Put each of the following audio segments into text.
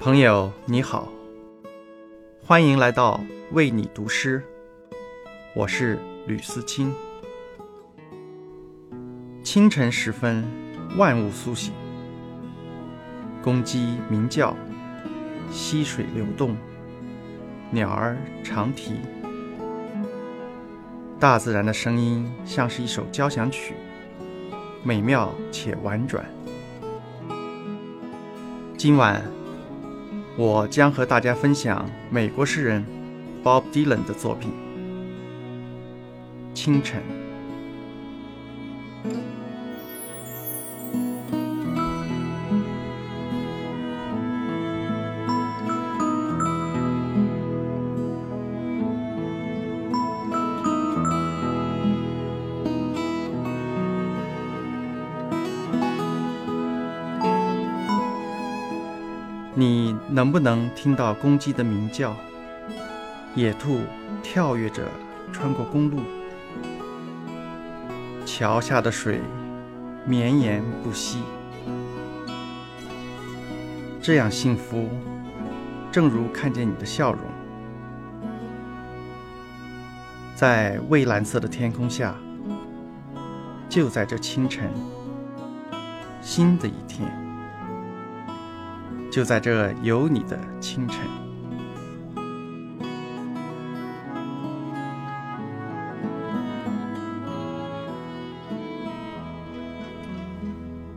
朋友你好，欢迎来到为你读诗，我是吕思清。清晨时分，万物苏醒，公鸡鸣叫，溪水流动，鸟儿长啼，大自然的声音像是一首交响曲，美妙且婉转。今晚。我将和大家分享美国诗人 Bob Dylan 的作品《清晨》。能不能听到公鸡的鸣叫？野兔跳跃着穿过公路，桥下的水绵延不息。这样幸福，正如看见你的笑容，在蔚蓝色的天空下，就在这清晨，新的一天。就在这有你的清晨，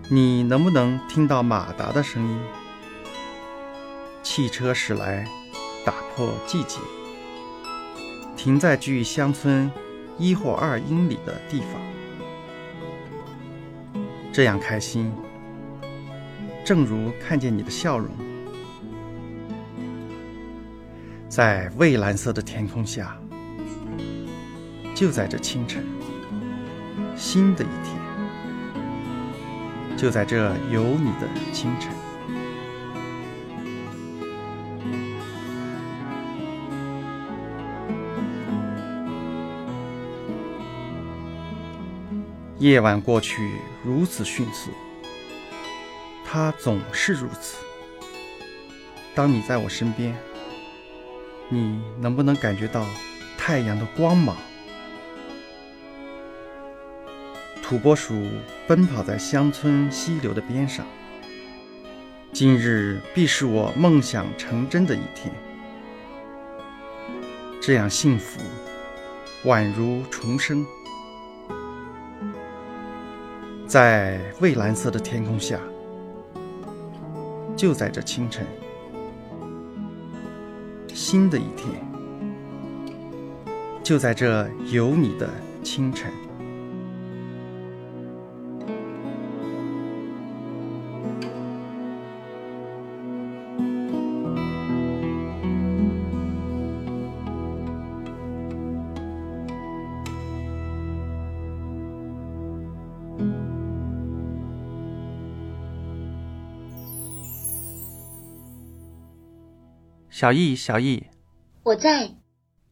你能不能听到马达的声音？汽车驶来，打破季节，停在距乡村一或二英里的地方，这样开心。正如看见你的笑容，在蔚蓝色的天空下，就在这清晨，新的一天，就在这有你的清晨。夜晚过去如此迅速。它总是如此。当你在我身边，你能不能感觉到太阳的光芒？土拨鼠奔跑在乡村溪流的边上。今日必是我梦想成真的一天。这样幸福，宛如重生，在蔚蓝色的天空下。就在这清晨，新的一天，就在这有你的清晨。小易，小易，我在，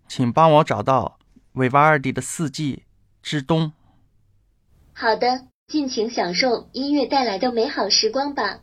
请帮我找到维瓦尔第的《四季之冬》。好的，尽情享受音乐带来的美好时光吧。